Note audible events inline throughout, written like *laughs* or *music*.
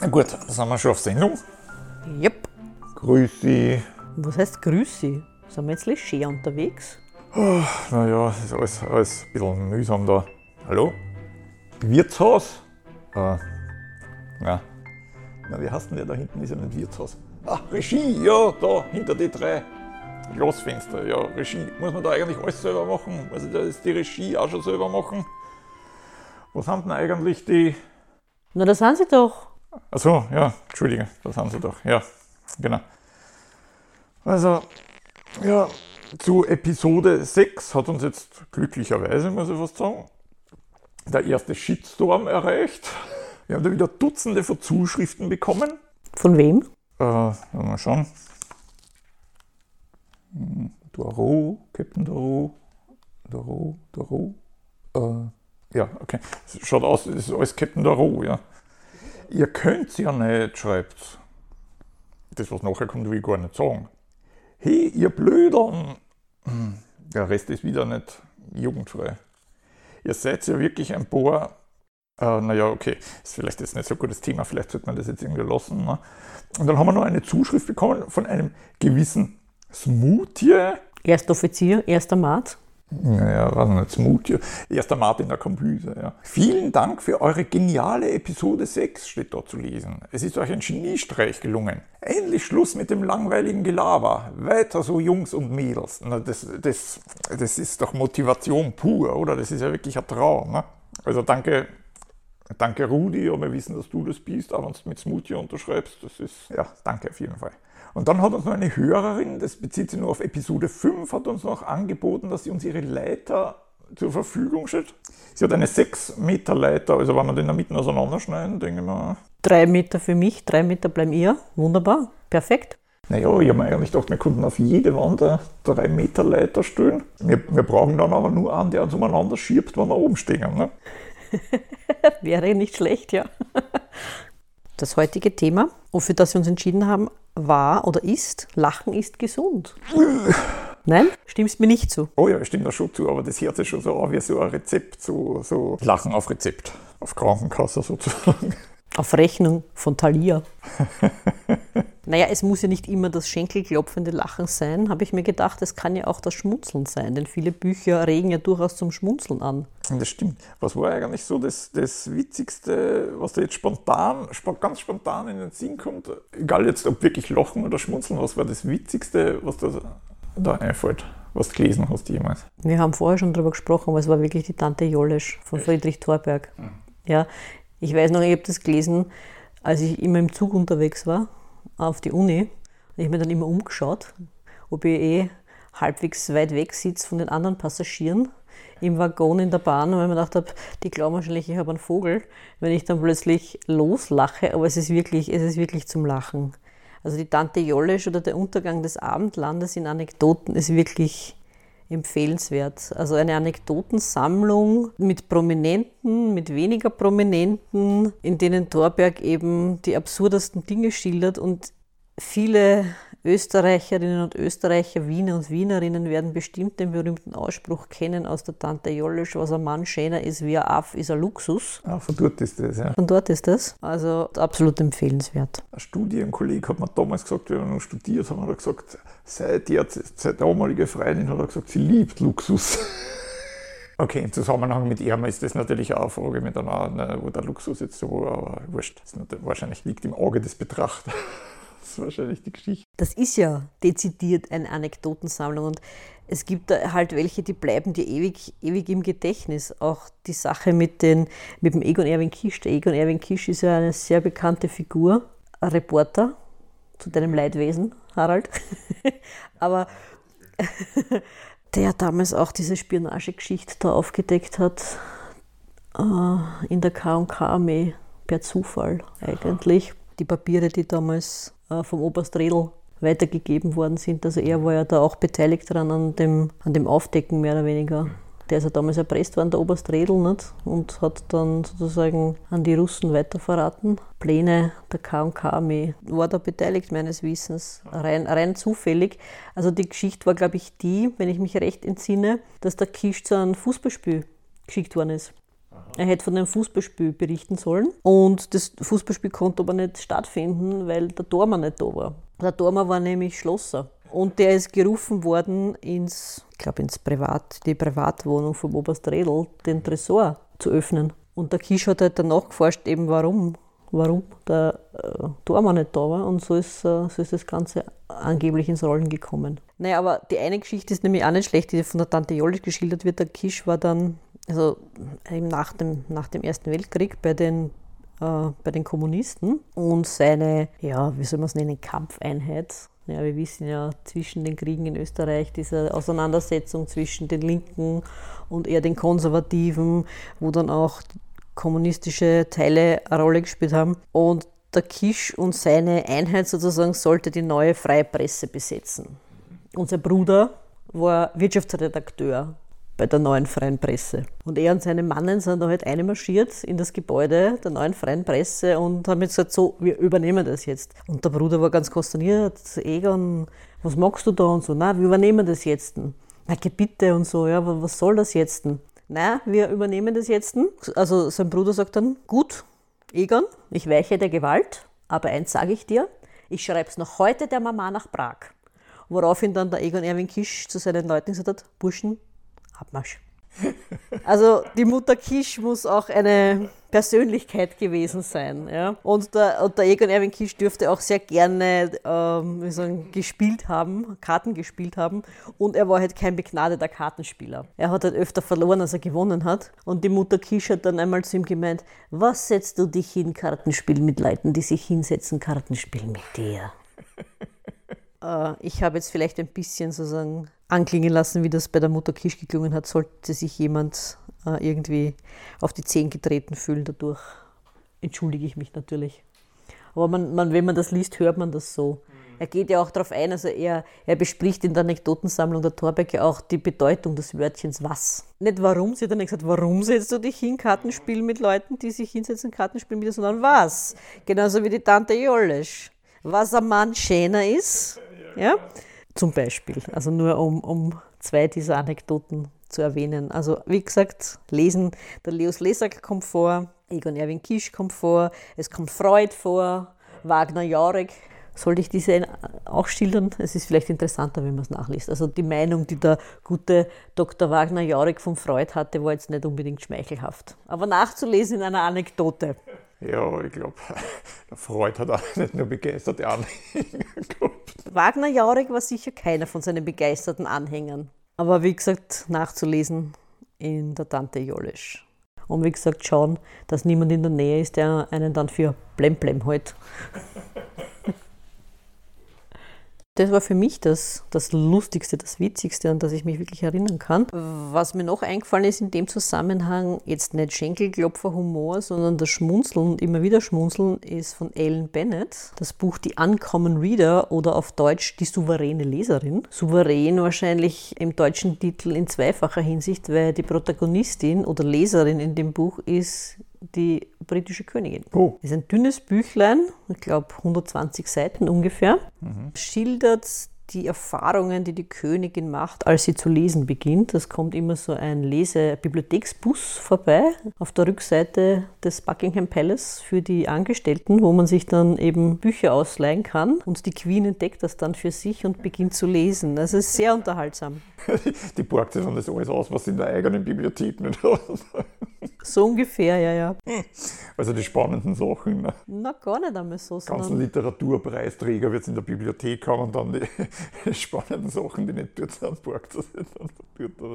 Na gut, sind wir schon auf Sendung. Yep. Grüß Sie. Was heißt Grüße? Sind wir jetzt leger unterwegs? Naja, ist alles, alles ein bisschen mühsam da. Hallo? Wirtshaus? Äh, ja. Na, wie heißt denn der da hinten? Ist ja nicht Wirtshaus. Ah, Regie, ja, da, hinter die drei Glasfenster. Ja, Regie. Muss man da eigentlich alles selber machen? Ich da jetzt die Regie auch schon selber machen? Wo sind denn eigentlich die. Na, da sind sie doch. Achso, ja, Entschuldige, da sind sie doch. Ja, genau. Also, ja, zu Episode 6 hat uns jetzt glücklicherweise, muss ich fast sagen, der erste Shitstorm erreicht. Wir haben da wieder Dutzende von Zuschriften bekommen. Von wem? Äh, mal schauen. Hm, Doro, Captain Doro, Doro, Doro. Äh, ja, okay. Schaut aus, es ist alles Captain Doro, ja. Ihr könnt's ja nicht, schreibt. Das, was nachher kommt, will ich gar nicht sagen. Hey, ihr Blödern! Hm, Der Rest ist wieder nicht jugendfrei. Ihr seid ja wirklich ein paar. Äh, naja, okay, ist vielleicht jetzt nicht so gutes Thema, vielleicht sollte man das jetzt irgendwie lassen. Ne? Und dann haben wir noch eine Zuschrift bekommen von einem gewissen Smoothie. Erster Offizier, Mat. Naja, war nicht Smoothie. Erster Martin der Kombüse, ja. Vielen Dank für eure geniale Episode 6, steht dort zu lesen. Es ist euch ein Geniestreich gelungen. Endlich Schluss mit dem langweiligen Gelaber. Weiter so, Jungs und Mädels. Na, das, das, das ist doch Motivation pur, oder? Das ist ja wirklich ein Traum. Ne? Also danke, danke Rudi, aber wir wissen, dass du das bist, auch wenn du mit Smoothie unterschreibst. Das ist, ja, danke auf jeden Fall. Und dann hat uns noch eine Hörerin, das bezieht sich nur auf Episode 5, hat uns noch angeboten, dass sie uns ihre Leiter zur Verfügung stellt. Sie hat eine 6 Meter Leiter, also wenn wir den in der Mitte auseinanderschneiden, denke ich mal. Drei Meter für mich, drei Meter bleiben ihr. Wunderbar. Perfekt. Naja, ich habe mir eigentlich gedacht, wir könnten auf jede Wand eine 3 Meter Leiter stellen. Wir, wir brauchen dann aber nur einen, der uns umeinander schiebt, wenn wir oben stehen. Ne? *laughs* Wäre nicht schlecht, ja. Das heutige Thema, wofür das wir uns entschieden haben, war oder ist, Lachen ist gesund. Nein? Stimmst mir nicht zu? Oh ja, ich stimme da schon zu, aber das hört sich schon so an wie so ein Rezept, so, so Lachen auf Rezept, auf Krankenkasse sozusagen. Auf Rechnung von Thalia. *laughs* naja, es muss ja nicht immer das schenkelklopfende Lachen sein, habe ich mir gedacht. Es kann ja auch das Schmunzeln sein, denn viele Bücher regen ja durchaus zum Schmunzeln an. Das stimmt. Was war eigentlich so das, das Witzigste, was da jetzt spontan, sp- ganz spontan in den Sinn kommt? Egal jetzt, ob wirklich Lachen oder Schmunzeln, was war das Witzigste, was da, da einfällt, was du gelesen hast jemals? Wir haben vorher schon darüber gesprochen, aber es war wirklich die Tante Jollesch von Friedrich Thorberg. Ja, ich weiß noch, ich habe das gelesen, als ich immer im Zug unterwegs war, auf die Uni. Ich habe mir dann immer umgeschaut, ob ich eh halbwegs weit weg sitze von den anderen Passagieren im Waggon in der Bahn, weil ich mir gedacht habe, die glauben wahrscheinlich, ich habe einen Vogel, wenn ich dann plötzlich loslache, aber es ist wirklich, es ist wirklich zum Lachen. Also die Tante Jollesch oder der Untergang des Abendlandes in Anekdoten ist wirklich empfehlenswert. Also eine Anekdotensammlung mit Prominenten, mit weniger Prominenten, in denen Thorberg eben die absurdesten Dinge schildert und viele Österreicherinnen und Österreicher, Wiener und Wienerinnen werden bestimmt den berühmten Ausspruch kennen aus der Tante Jollesch, was ein Mann schöner ist wie ein Aff, ist ein Luxus. Ah, von dort ist das, ja. Von dort ist das. Also absolut empfehlenswert. Ein Studienkollege hat mir damals gesagt, wenn wir noch studiert haben, hat er gesagt, seine, derzeit- seine damalige Freundin hat er gesagt, sie liebt Luxus. *laughs* Okay, im Zusammenhang mit Irma ist das natürlich auch eine Frage mit einer, ne, wo der Luxus jetzt so aber wurscht. Das wahrscheinlich liegt im Auge des Betrachters. Das ist wahrscheinlich die Geschichte. Das ist ja dezidiert eine Anekdotensammlung und es gibt halt welche, die bleiben dir ewig, ewig im Gedächtnis. Auch die Sache mit, den, mit dem Egon Erwin Kisch. Der Egon Erwin Kisch ist ja eine sehr bekannte Figur, ein Reporter zu deinem Leidwesen, Harald. *laughs* Aber *laughs* der damals auch diese Spionagegeschichte da aufgedeckt hat äh, in der K&K-Armee per Zufall eigentlich. Die Papiere, die damals vom Oberst Redl weitergegeben worden sind. Also er war ja da auch beteiligt daran an dem, an dem Aufdecken mehr oder weniger. Der ist ja damals erpresst worden, der Oberst Redl, nicht? und hat dann sozusagen an die Russen weiterverraten. Pläne der K&K-Armee war da beteiligt, meines Wissens, rein, rein zufällig. Also die Geschichte war, glaube ich, die, wenn ich mich recht entsinne, dass der Kisch zu einem Fußballspiel geschickt worden ist. Er hätte von einem Fußballspiel berichten sollen und das Fußballspiel konnte aber nicht stattfinden, weil der Tormann nicht da war. Der Tormann war nämlich Schlosser und der ist gerufen worden ins, ich glaube ins Privat, die Privatwohnung vom Oberst Redl, den Tresor zu öffnen. Und der Kisch hat halt danach geforscht, eben warum, warum der äh, Tormann nicht da war und so ist, äh, so ist das Ganze angeblich ins Rollen gekommen. Naja, aber die eine Geschichte ist nämlich auch nicht schlecht, die von der Tante Jollich geschildert wird. Der Kisch war dann also eben nach dem, nach dem Ersten Weltkrieg bei den, äh, bei den Kommunisten und seine, ja, wie soll man es nennen, Kampfeinheit. Ja, wir wissen ja zwischen den Kriegen in Österreich, diese Auseinandersetzung zwischen den Linken und eher den Konservativen, wo dann auch kommunistische Teile eine Rolle gespielt haben. Und der Kisch und seine Einheit sozusagen sollte die neue Freie Presse besetzen. Unser Bruder war Wirtschaftsredakteur bei der neuen Freien Presse. Und er und seine Mannen sind da halt einmarschiert in das Gebäude der neuen Freien Presse und haben jetzt gesagt, so, wir übernehmen das jetzt. Und der Bruder war ganz konsterniert, Egon, was magst du da und so, na, wir übernehmen das jetzt. Na, bitte und so, ja, was soll das jetzt? Na, wir übernehmen das jetzt. Also sein Bruder sagt dann, gut, Egon, ich weiche der Gewalt, aber eins sage ich dir, ich schreibe es noch heute der Mama nach Prag. Woraufhin dann der Egon Erwin Kisch zu seinen Leuten gesagt hat, Burschen, Abmarsch. Also die Mutter Kisch muss auch eine Persönlichkeit gewesen sein. Ja? Und, der, und der Egon Erwin Kisch dürfte auch sehr gerne ähm, wie sagen, gespielt haben, Karten gespielt haben. Und er war halt kein begnadeter Kartenspieler. Er hat halt öfter verloren, als er gewonnen hat. Und die Mutter Kisch hat dann einmal zu ihm gemeint, was setzt du dich hin, Kartenspiel mit Leuten, die sich hinsetzen, Kartenspiel mit dir? *laughs* äh, ich habe jetzt vielleicht ein bisschen sozusagen anklingen lassen, wie das bei der Mutter Kisch geklungen hat, sollte sich jemand äh, irgendwie auf die Zehen getreten fühlen dadurch. Entschuldige ich mich natürlich. Aber man, man, wenn man das liest, hört man das so. Er geht ja auch darauf ein, also er, er bespricht in der Anekdotensammlung der Torbeck ja auch die Bedeutung des Wörtchens was. Nicht warum, sie hat dann nicht gesagt, warum setzt du dich hin, Kartenspiel mit Leuten, die sich hinsetzen, Kartenspiel mit dir, sondern was. Genauso wie die Tante Jollesch. Was ein Mann schöner ist, ja, zum Beispiel. Also nur um, um zwei dieser Anekdoten zu erwähnen. Also wie gesagt, lesen, der Leos Lesak kommt vor, Egon Erwin Kisch kommt vor, es kommt Freud vor, Wagner Jarek. Sollte ich diese auch schildern? Es ist vielleicht interessanter, wenn man es nachliest. Also die Meinung, die der gute Dr. Wagner Jarek von Freud hatte, war jetzt nicht unbedingt schmeichelhaft. Aber nachzulesen in einer Anekdote. Ja, ich glaube, *laughs* Freud hat auch nicht nur begeisterte Anhänger *laughs* gehabt. Wagner Jauregg war sicher keiner von seinen begeisterten Anhängern. Aber wie gesagt, nachzulesen in der Tante Jolisch. Und wie gesagt, schauen, dass niemand in der Nähe ist, der einen dann für Blemblem hält. Das war für mich das, das Lustigste, das Witzigste, an das ich mich wirklich erinnern kann. Was mir noch eingefallen ist in dem Zusammenhang, jetzt nicht Schenkelklopfer-Humor, sondern das Schmunzeln, immer wieder Schmunzeln, ist von Ellen Bennett. Das Buch Die Uncommon Reader oder auf Deutsch Die souveräne Leserin. Souverän wahrscheinlich im deutschen Titel in zweifacher Hinsicht, weil die Protagonistin oder Leserin in dem Buch ist die britische Königin. Oh. Das ist ein dünnes Büchlein, ich glaube 120 Seiten ungefähr, mhm. schildert die Erfahrungen, die die Königin macht, als sie zu lesen beginnt. Es kommt immer so ein Lese-Bibliotheksbus vorbei auf der Rückseite des Buckingham Palace für die Angestellten, wo man sich dann eben Bücher ausleihen kann. Und die Queen entdeckt das dann für sich und beginnt zu lesen. Das ist sehr unterhaltsam. *laughs* die borgt sich dann das alles aus, was sie in der eigenen Bibliothek nicht hat. So ungefähr, ja, ja. Also die spannenden Sachen. Ne? Na, gar nicht einmal so. Ganzen Literaturpreisträger wird es in der Bibliothek haben und dann die *laughs* spannenden Sachen, die nicht dort sind, borgt das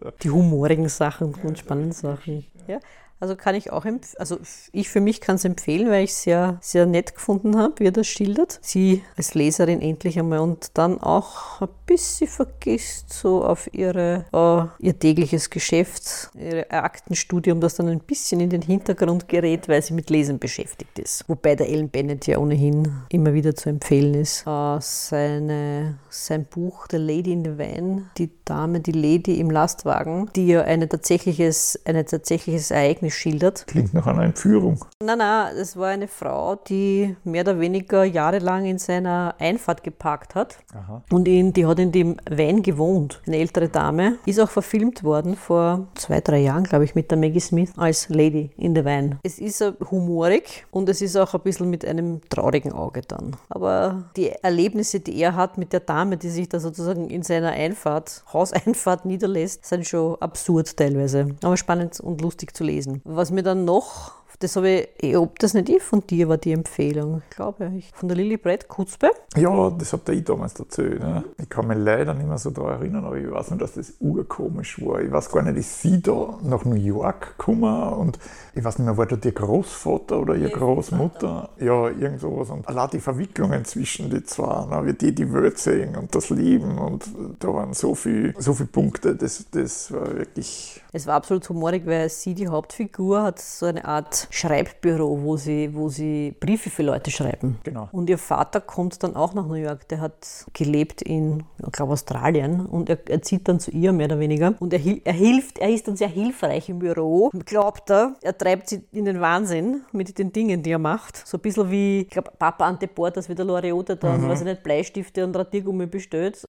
dort. Die humorigen Sachen und spannenden Sachen. Ja. Also kann ich auch, also ich für mich kann es empfehlen, weil ich es sehr, sehr nett gefunden habe, wie er das schildert. Sie als Leserin endlich einmal und dann auch ein bisschen vergisst so auf ihre, äh, ihr tägliches Geschäft, ihr Aktenstudium, das dann ein bisschen in den Hintergrund gerät, weil sie mit Lesen beschäftigt ist. Wobei der Ellen Bennett ja ohnehin immer wieder zu empfehlen ist. Äh, seine, sein Buch The Lady in the Van, die Dame, die Lady im Lastwagen, die ja eine tatsächliches, ein tatsächliches Ereignis geschildert. Klingt nach einer Entführung. Nein, nein, es war eine Frau, die mehr oder weniger jahrelang in seiner Einfahrt geparkt hat. Aha. Und in, die hat in dem Van gewohnt. Eine ältere Dame. Ist auch verfilmt worden vor zwei, drei Jahren, glaube ich, mit der Maggie Smith als Lady in the Van. Es ist humorig und es ist auch ein bisschen mit einem traurigen Auge dann. Aber die Erlebnisse, die er hat mit der Dame, die sich da sozusagen in seiner Einfahrt, Hauseinfahrt *laughs* niederlässt, sind schon absurd teilweise. Aber spannend und lustig zu lesen. Was mir dann noch das habe ich, ob das nicht ich von dir war, die Empfehlung, glaube ich. Von der Lilly Brett Kutzbe. Ja, das hat der ich damals erzählt. Ne? Ich kann mich leider nicht mehr so daran erinnern, aber ich weiß nur, dass das urkomisch war. Ich weiß gar nicht, ist sie da nach New York gekommen und ich weiß nicht mehr, war da ihr Großvater oder ihre Großmutter? Ja, irgend sowas. Und allein die Verwicklungen zwischen die zwei, ne? wie die die Welt sehen und das Leben und da waren so viele so viel Punkte, das, das war wirklich... Es war absolut humorig, weil sie, die Hauptfigur, hat so eine Art Schreibbüro, wo sie, wo sie Briefe für Leute schreiben. Genau. Und ihr Vater kommt dann auch nach New York. Der hat gelebt in, ich glaube, Australien und er, er zieht dann zu ihr mehr oder weniger. Und er, er hilft, er ist dann sehr hilfreich im Büro. Glaubt er, er treibt sie in den Wahnsinn mit den Dingen, die er macht. So ein bisschen wie, ich glaube, Papa Ante Portas, wie der Loriot dann, mhm. weiß ich nicht, Bleistifte und Radiergummi bestellt.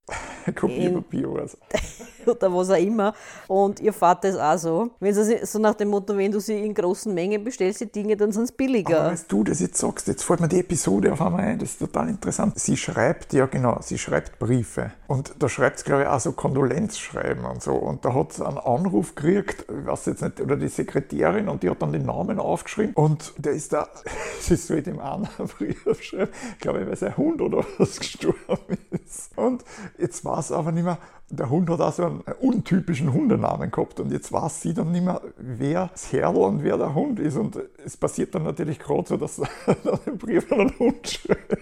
*laughs* Kopierpapier was. *laughs* oder was auch immer. Und ihr Vater ist auch so. Wenn sie so nach dem Motto, wenn du sie in großen Mengen bestellst, die Dinge, dann sind es billiger. Aber weißt du das jetzt sagst, jetzt fällt mir die Episode auf einmal ein, das ist total interessant. Sie schreibt, ja genau, sie schreibt Briefe. Und da schreibt sie, glaube ich, auch so Kondolenzschreiben und so. Und da hat sie einen Anruf gekriegt, was jetzt nicht, oder die Sekretärin, und die hat dann den Namen aufgeschrieben. Und der ist da, *laughs* sie soll dem einen Brief schreiben, glaube ich, weil sein Hund oder was gestorben ist. Und jetzt war es aber nicht mehr, der Hund hat auch so einen untypischen Hundenamen gehabt und jetzt weiß sie dann nicht mehr, wer das Herrl und wer der Hund ist. Und es passiert dann natürlich gerade so, dass *laughs* er den Brief an den Hund schreibt.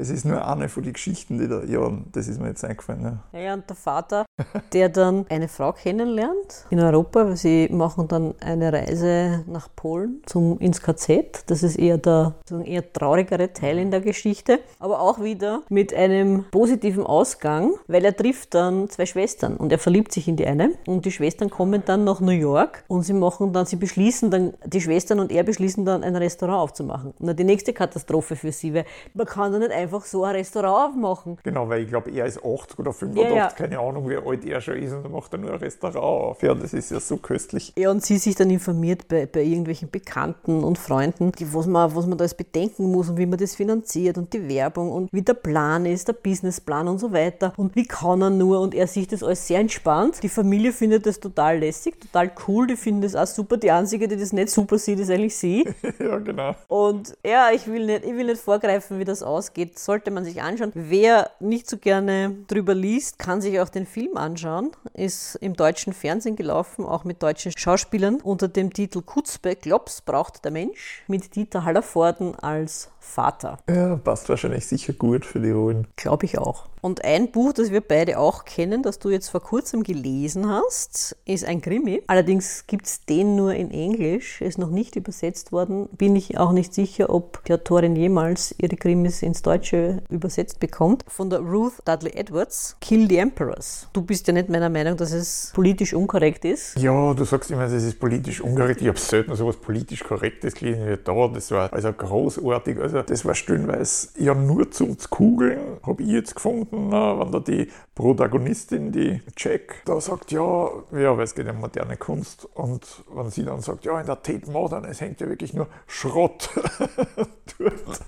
Es ist nur eine von den Geschichten, die da, ja, das ist mir jetzt eingefallen. Ja. ja, ja und der Vater, *laughs* der dann eine Frau kennenlernt in Europa, sie machen dann eine Reise nach Polen zum, ins KZ. Das ist eher der eher traurigere Teil in der Geschichte, aber auch wieder mit einem positiven Ausgang, weil er trifft dann zwei Schwestern und er verliebt sich in die eine und die Schwestern kommen dann nach New York und sie machen dann, sie beschließen dann, die Schwestern und er beschließen dann ein Restaurant aufzumachen. Und die nächste Katastrophe für sie, weil man kann da nicht einfach so ein Restaurant aufmachen. Genau, weil ich glaube, er ist 80 oder 85, ja, ja. keine Ahnung, wie alt er schon ist und dann macht er nur ein Restaurant auf. Ja, das ist ja so köstlich. Ja, und sie sich dann informiert bei, bei irgendwelchen Bekannten und Freunden, die, was, man, was man da alles bedenken muss und wie man das finanziert und die Werbung und wie der Plan ist, der Businessplan und so weiter und wie kann er nur und er sieht das alles sehr entspannt. Die Familie findet das total lässig, total cool, die finden das auch super. Die einzige, die das nicht super sieht, ist eigentlich sie. *laughs* ja, genau. Und ja, ich will, nicht, ich will nicht vorgreifen, wie das ausgeht. Sollte man sich anschauen. Wer nicht so gerne drüber liest, kann sich auch den Film anschauen. Ist im deutschen Fernsehen gelaufen, auch mit deutschen Schauspielern unter dem Titel Kutzbe, Klops braucht der Mensch, mit Dieter Hallervorden als Vater. Ja, passt wahrscheinlich sicher gut für die Rollen. Glaube ich auch. Und ein Buch, das wir beide auch kennen, das du jetzt vor kurzem gelesen hast, ist ein Krimi. Allerdings gibt es den nur in Englisch, ist noch nicht übersetzt worden. Bin ich auch nicht sicher, ob die Autorin jemals ihre Krimis ins Deutsche übersetzt bekommt. Von der Ruth Dudley Edwards, Kill the Emperors. Du bist ja nicht meiner Meinung, dass es politisch unkorrekt ist. Ja, du sagst immer, es ist politisch unkorrekt. Ich habe selten so etwas politisch Korrektes gelesen da. Das war also großartig. Also das war stellenweise ja nur zum Kugeln, habe ich jetzt gefunden, ne, wenn da die Protagonistin, die Jack, da sagt, ja, ja, weil es geht um moderne Kunst und wenn sie dann sagt, ja, in der Tate Modern, es hängt ja wirklich nur Schrott *laughs* dort.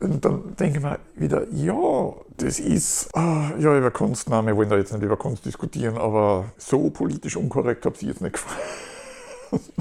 Und dann denke ich mir wieder, ja, das ist, ah, ja, über Kunstname, wir wollen da jetzt nicht über Kunst diskutieren, aber so politisch unkorrekt habe ich jetzt nicht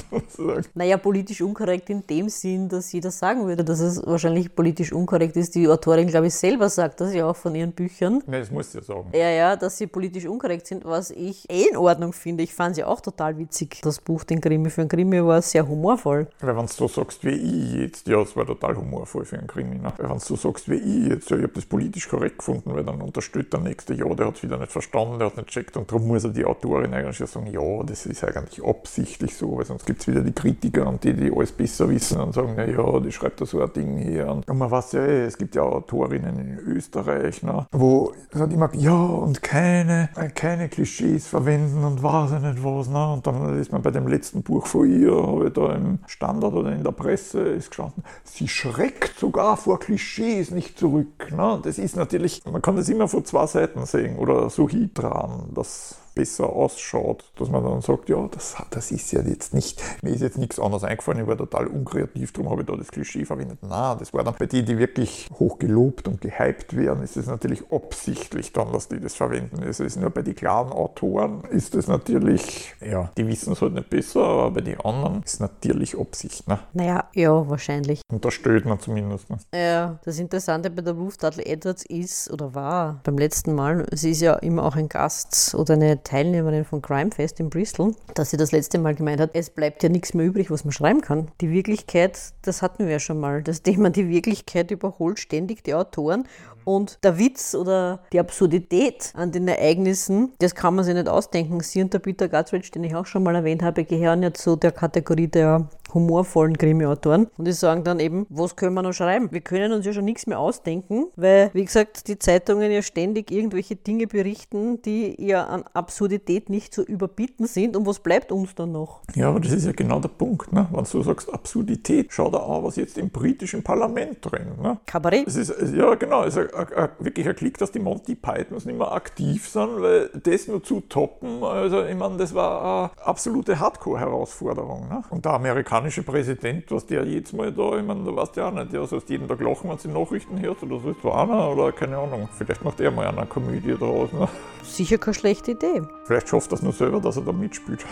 gefallen. naja, politisch unkorrekt in dem Sinn, dass jeder sagen würde, dass es wahrscheinlich politisch unkorrekt ist. Die Autorin, glaube ich, selber sagt das ja auch von ihren Büchern. Nein, das muss ja sagen. Ja, ja, dass sie politisch unkorrekt sind, was ich eh in Ordnung finde. Ich fand sie auch total witzig. Das Buch, den Krimi für einen Krimi, war sehr humorvoll. Weil wenn du so sagst wie ich jetzt, ja, es war total humorvoll für einen Krimi. Ne? Weil wenn du so sagst wie ich jetzt, ja, ich habe das politisch korrekt gefunden, weil dann unterstützt der nächste, ja, der hat es wieder nicht verstanden, der hat nicht checkt und darum muss er die Autorin eigentlich sagen, ja, das ist eigentlich absichtlich so, weil sonst gibt gibt es wieder die Kritiker und die, die alles besser wissen und sagen, naja, die schreibt da so ein Ding hier. Und man weiß ja, eh, es gibt ja Autorinnen in Österreich, ne, wo sagt immer, ja, und keine, keine Klischees verwenden und weiß ich nicht was. Ne? Und dann ist man bei dem letzten Buch von ihr, habe ich da im Standard oder in der Presse ist gestanden, sie schreckt sogar vor Klischees nicht zurück. Ne? Das ist natürlich, man kann das immer von zwei Seiten sehen oder so dran, dass besser ausschaut, dass man dann sagt, ja, das, das ist ja jetzt nicht, mir ist jetzt nichts anderes eingefallen, ich war total unkreativ, darum habe ich da das Klischee verwendet. Na, das war dann bei denen, die wirklich hoch gelobt und gehypt werden, ist es natürlich absichtlich dann, dass die das verwenden. Es ist nur bei den klaren Autoren ist es natürlich, ja, die wissen es halt nicht besser, aber bei den anderen ist es natürlich Absicht. Ne? Naja, ja, wahrscheinlich. Und da stößt man zumindest. Ne? Ja, das Interessante bei der Ruth Dudley Edwards ist oder war beim letzten Mal, sie ist ja immer auch ein Gast oder eine Teilnehmerin von Crime Fest in Bristol, dass sie das letzte Mal gemeint hat, es bleibt ja nichts mehr übrig, was man schreiben kann. Die Wirklichkeit, das hatten wir ja schon mal. Das Thema, die Wirklichkeit überholt ständig die Autoren und der Witz oder die Absurdität an den Ereignissen, das kann man sich nicht ausdenken. Sie und der Peter Guthridge, den ich auch schon mal erwähnt habe, gehören ja zu der Kategorie der humorvollen Krimi-Autoren. Und die sagen dann eben, was können wir noch schreiben? Wir können uns ja schon nichts mehr ausdenken, weil, wie gesagt, die Zeitungen ja ständig irgendwelche Dinge berichten, die ja an Absurdität nicht zu überbieten sind. Und was bleibt uns dann noch? Ja, aber das ist ja genau der Punkt. Ne? Wenn du sagst Absurdität, schau da an, was jetzt im britischen Parlament drin. Ne? Kabarett. Es ist, ja, genau. Es ist ein, ein, wirklich ein Klick, dass die Monty Pythons nicht mehr aktiv sind, weil das nur zu toppen, also ich meine, das war eine absolute Hardcore-Herausforderung. Ne? Und der Amerikaner amerikanische Präsident, was der jetzt mal da, ich meine, da weißt du ja auch nicht, der sollst jeden Tag lachen, wenn du die Nachrichten hörst, oder so ist so einer, oder keine Ahnung, vielleicht macht er mal eine Komödie daraus. Ne? Sicher keine schlechte Idee. Vielleicht schafft das nur selber, dass er da mitspielt.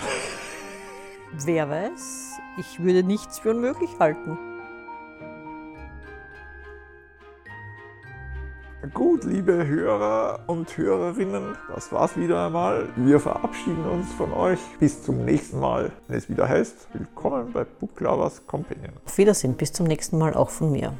Wer weiß, ich würde nichts für unmöglich halten. Gut, liebe Hörer und Hörerinnen, das war's wieder einmal. Wir verabschieden uns von euch. Bis zum nächsten Mal, wenn es wieder heißt, willkommen bei Book Lovers Companion. Auf Wiedersehen, bis zum nächsten Mal auch von mir.